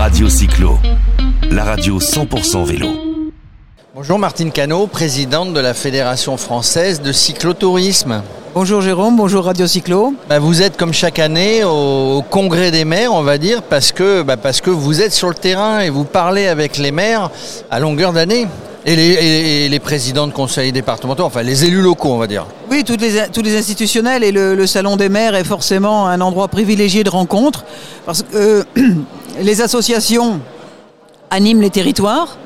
Radio Cyclo, la radio 100% vélo. Bonjour Martine Cano, présidente de la Fédération française de cyclotourisme. Bonjour Jérôme, bonjour Radio Cyclo. Bah, vous êtes comme chaque année au congrès des maires, on va dire, parce que, bah, parce que vous êtes sur le terrain et vous parlez avec les maires à longueur d'année. Et les, et les présidents de conseils départementaux, enfin les élus locaux, on va dire. Oui, toutes les, tous les institutionnels et le, le Salon des maires est forcément un endroit privilégié de rencontre parce que euh, les associations animent les territoires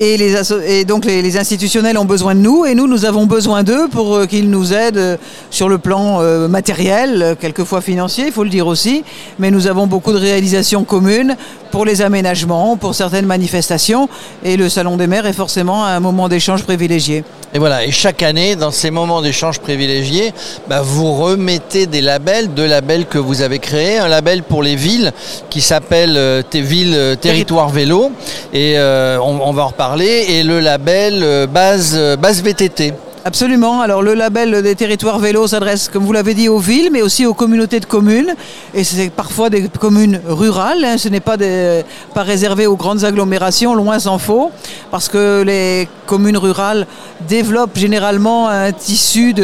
et, les et donc les, institutionnels ont besoin de nous et nous, nous avons besoin d'eux pour euh, qu'ils nous aident euh, sur le plan euh, matériel, quelquefois financier, il faut le dire aussi, mais nous avons beaucoup de réalisations communes pour les aménagements, pour certaines manifestations et le Salon des maires est forcément un moment d'échange privilégié. Et voilà, et chaque année, dans ces moments d'échange privilégiés, bah, vous remettez des labels, deux labels que vous avez créés. Un label pour les villes qui s'appelle euh, villes territoire vélo, et on va en reparler, et le label euh, base, euh, base VTT. Absolument. Alors le label des territoires vélos s'adresse, comme vous l'avez dit, aux villes, mais aussi aux communautés de communes. Et c'est parfois des communes rurales. hein. Ce n'est pas, pas réservé aux grandes agglomérations, loin s'en faut, parce que les communes rurales développent généralement un tissu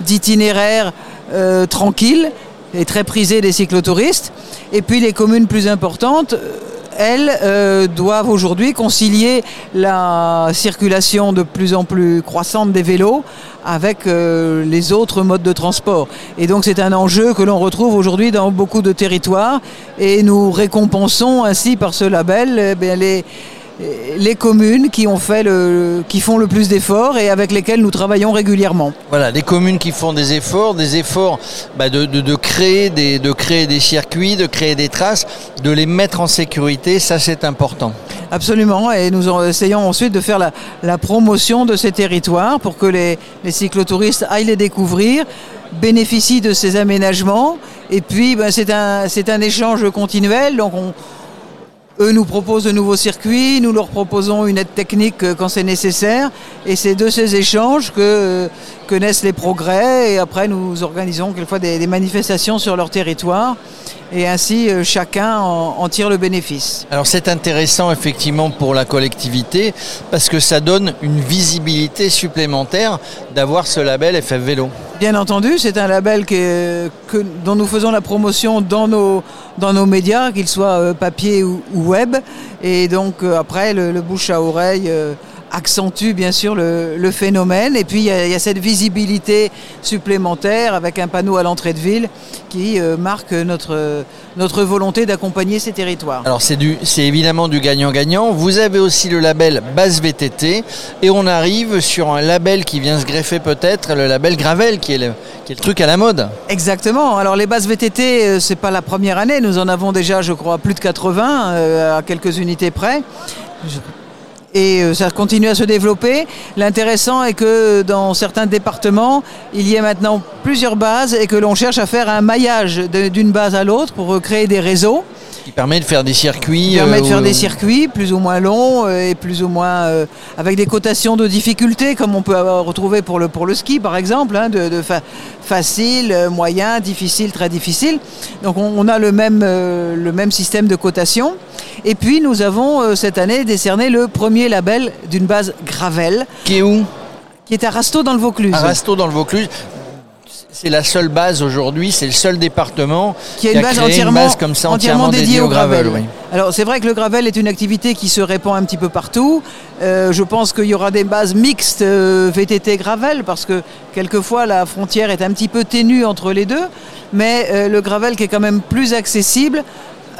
d'itinéraires euh, tranquilles et très prisés des cyclotouristes. Et puis les communes plus importantes elles euh, doivent aujourd'hui concilier la circulation de plus en plus croissante des vélos avec euh, les autres modes de transport. Et donc c'est un enjeu que l'on retrouve aujourd'hui dans beaucoup de territoires et nous récompensons ainsi par ce label eh les, les communes qui, ont fait le, qui font le plus d'efforts et avec lesquelles nous travaillons régulièrement. Voilà, des communes qui font des efforts, des efforts bah, de, de- créer des, de créer des circuits, de créer des traces, de les mettre en sécurité, ça c'est important. Absolument, et nous essayons ensuite de faire la, promotion de ces territoires pour que les, cyclotouristes aillent les découvrir, bénéficient de ces aménagements, et puis ben, c'est un, un échange continuel, eux nous proposent de nouveaux circuits, nous leur proposons une aide technique euh, quand c'est nécessaire, et c'est de ces échanges que, euh, que naissent les progrès, et après nous organisons quelquefois des, des manifestations sur leur territoire, et ainsi euh, chacun en- en tire le bénéfice. Alors c'est intéressant effectivement pour la collectivité parce que ça donne une visibilité supplémentaire d'avoir ce label FF Vélo. Bien entendu, c'est un label dont nous faisons la promotion dans nos, médias, qu'ils soient euh, papier ou, web. Et donc euh, après, le, le bouche à oreille euh, accentue bien sûr le, le phénomène. Et puis il y, a, il y a cette visibilité supplémentaire avec un panneau à l'entrée de ville qui euh, marque notre, notre volonté d'accompagner ces territoires. Alors c'est du, c'est évidemment du gagnant-gagnant. Vous avez aussi le label Base VTT et on arrive sur un label qui vient se greffer peut-être, le label Gravel qui est le, qui est le truc à la mode. Exactement. Alors les bases VTT, euh, c'est pas la première année. Nous en avons déjà, je crois, plus de 80 euh, à quelques unités près. Je- Et euh, ça continue à se développer. L'intéressant est que dans certains départements, il y a maintenant plusieurs bases et que l'on cherche à faire un maillage d'une base à l'autre pour euh, créer des réseaux qui permet de faire des circuits. qui permet de euh, faire où- des circuits plus ou moins longs euh, et plus ou moins euh, avec des cotations de difficulté comme on peut avoir retrouvé pour le, pour le ski par exemple, hein, de, de fa- facile, euh, moyen, difficile, très difficile. Donc on, on a le même, euh, le même système de cotation. Et puis nous avons euh, cette année décerné le premier label d'une base Gravel Qui est où qui est à Rasto dans le Vaucluse. À Rasto dans le Vaucluse. C'est la seule base aujourd'hui, c'est le seul département qui a une base créé entièrement, base comme ça, entièrement dédiée au gravel. oui. Alors c'est vrai que le gravel est une activité qui se répand un petit peu partout. Euh, je pense qu'il y aura des bases mixtes euh, VTT gravel parce que quelquefois la frontière est un petit peu ténue entre les deux. Mais euh, le gravel qui est quand même plus accessible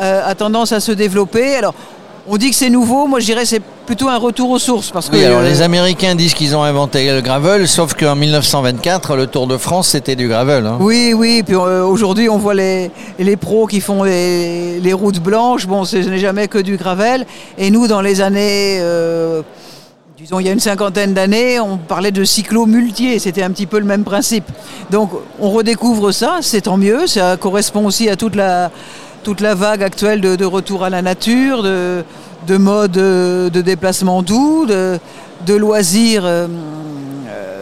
euh, a tendance à se développer. Alors on dit que c'est nouveau, moi je dirais c'est plutôt un retour aux sources parce que Oui, alors euh, les Américains disent qu'ils ont inventé le gravel, sauf qu'en 1924, le Tour de France, c'était du gravel. hein. Oui, oui, puis euh, aujourd'hui on voit les, les pros qui font les, les routes blanches, bon ce n'est jamais que du gravel, et nous dans les années, euh, disons il y a une cinquantaine d'années, on parlait de cyclo-multier, c'était un petit peu le même principe. Donc on redécouvre ça, c'est tant mieux, ça correspond aussi à toute la, toute la vague actuelle de, retour à la nature, de, de modes euh, de déplacement doux, de, de loisirs. euh, euh,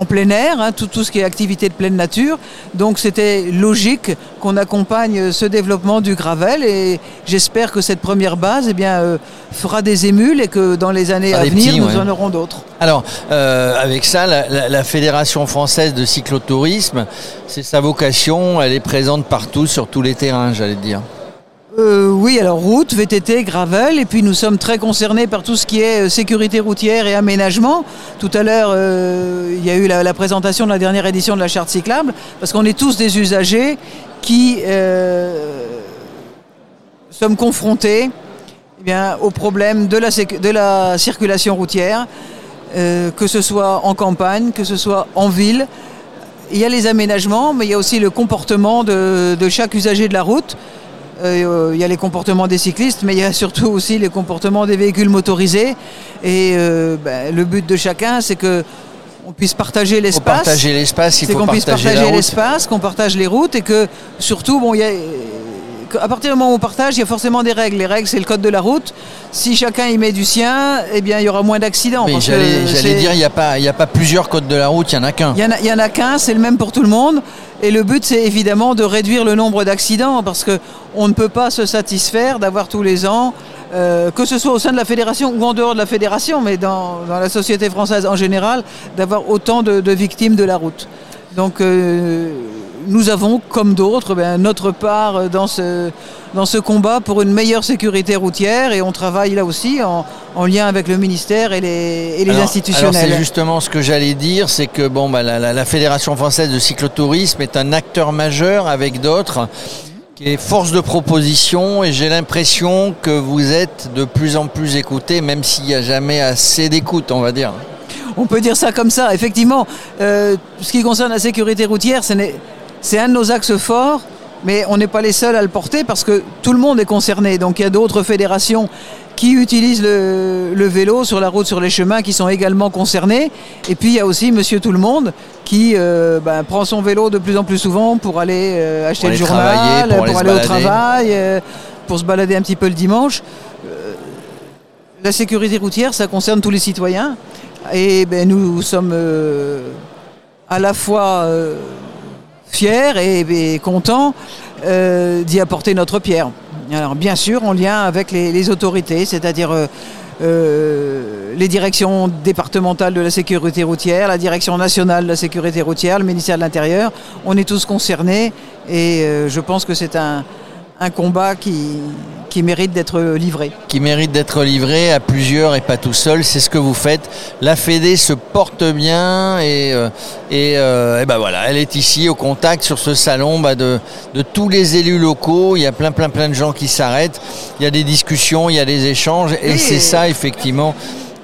en plein air, hein, tout, tout, ce qui est activité de pleine nature. Donc c'était logique qu'on accompagne ce développement du gravel et j'espère que cette première base eh bien, euh, fera des émules et que dans les années à venir, nous en aurons d'autres. Alors, euh, avec ça, la, la, Fédération française de cyclotourisme, c'est sa vocation, elle est présente partout, sur tous les terrains, j'allais dire. Euh, oui, alors route, VTT, gravel, et puis nous sommes très concernés par tout ce qui est euh, sécurité routière et aménagement. Tout à l'heure, euh, il y a eu la, présentation de la dernière édition de la charte cyclable, parce qu'on est tous des usagers qui sommes confrontés eh bien, au problème de la, circulation routière, que ce soit en campagne, que ce soit en ville. Il y a les aménagements, mais il y a aussi le comportement de chaque usager de la route. Euh, il y a les comportements des cyclistes, mais il y a surtout aussi les comportements des véhicules motorisés. Et euh, ben, le but de chacun, c'est que on puisse partager l'espace. Partager l'espace, il faut qu'on puisse partager l'espace, qu'on partage les routes et que surtout, bon, il y a à partir du moment où on partage, il y a forcément des règles. Les règles, c'est le code de la route. Si chacun y met du sien, eh bien, il y aura moins d'accidents. Mais j'allais dire, il n'y a, pas, a pas plusieurs codes de la route, il n'y en a qu'un. Il n'y en, a qu'un, c'est le même pour tout le monde. Et le but, c'est évidemment de réduire le nombre d'accidents parce qu'on ne peut pas se satisfaire d'avoir tous les ans, euh, que ce soit au sein de la fédération ou en dehors de la fédération, mais dans, la société française en général, d'avoir autant de, victimes de la route. Donc, euh, nous avons, comme d'autres, ben, notre part dans ce, dans ce combat pour une meilleure sécurité routière et on travaille là aussi en, lien avec le ministère et les, et les institutionnels. c'est justement ce que j'allais dire, c'est que bon, bah, la, Fédération française de cyclotourisme est un acteur majeur avec d'autres qui est force de proposition et j'ai l'impression que vous êtes de plus en plus écouté, même s'il n'y a jamais assez d'écoute, on va dire. On peut dire ça comme ça. Effectivement, euh, ce qui concerne la sécurité routière, ce n'est c'est un de nos axes forts, mais on n'est pas les seuls à le porter parce que tout le monde est concerné. Donc il y a d'autres fédérations qui utilisent le, vélo sur la route, sur les chemins, qui sont également concernés. Et puis il y a aussi Monsieur Tout le Monde qui euh, ben, prend son vélo de plus en plus souvent pour aller euh, acheter le journal, pour, aller, au travail, euh, pour se balader un petit peu le dimanche. la sécurité routière, ça concerne tous les citoyens. Et ben, nous sommes à la fois fiers et, contents euh, d'y apporter notre pierre. Alors bien sûr en lien avec les, autorités, c'est-à-dire euh, euh, les directions départementales de la sécurité routière, la direction nationale de la sécurité routière, le ministère de l'Intérieur. On est tous concernés et je pense que c'est un, un combat qui, qui mérite d'être livré. Qui mérite d'être livré à plusieurs et pas tout seul. C'est ce que vous faites. La Fédé se porte bien et, euh, et, ben voilà, elle est ici au contact sur ce salon bah, de, de, tous les élus locaux. Il y a plein plein plein de gens qui s'arrêtent. Il y a des discussions, il y a des échanges et c'est ça effectivement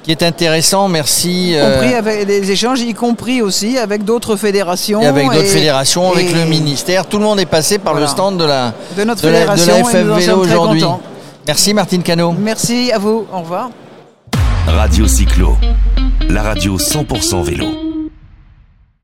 qui est intéressant. Merci. Y compris euh, avec des échanges, y compris aussi avec d'autres fédérations. Et avec d'autres fédérations, avec le ministère. Tout le monde est passé par le stand de la, de notre fédération la, aujourd'hui. Merci Martine Cano. Merci à vous. Au revoir. Radio Cyclo, la radio 100% vélo.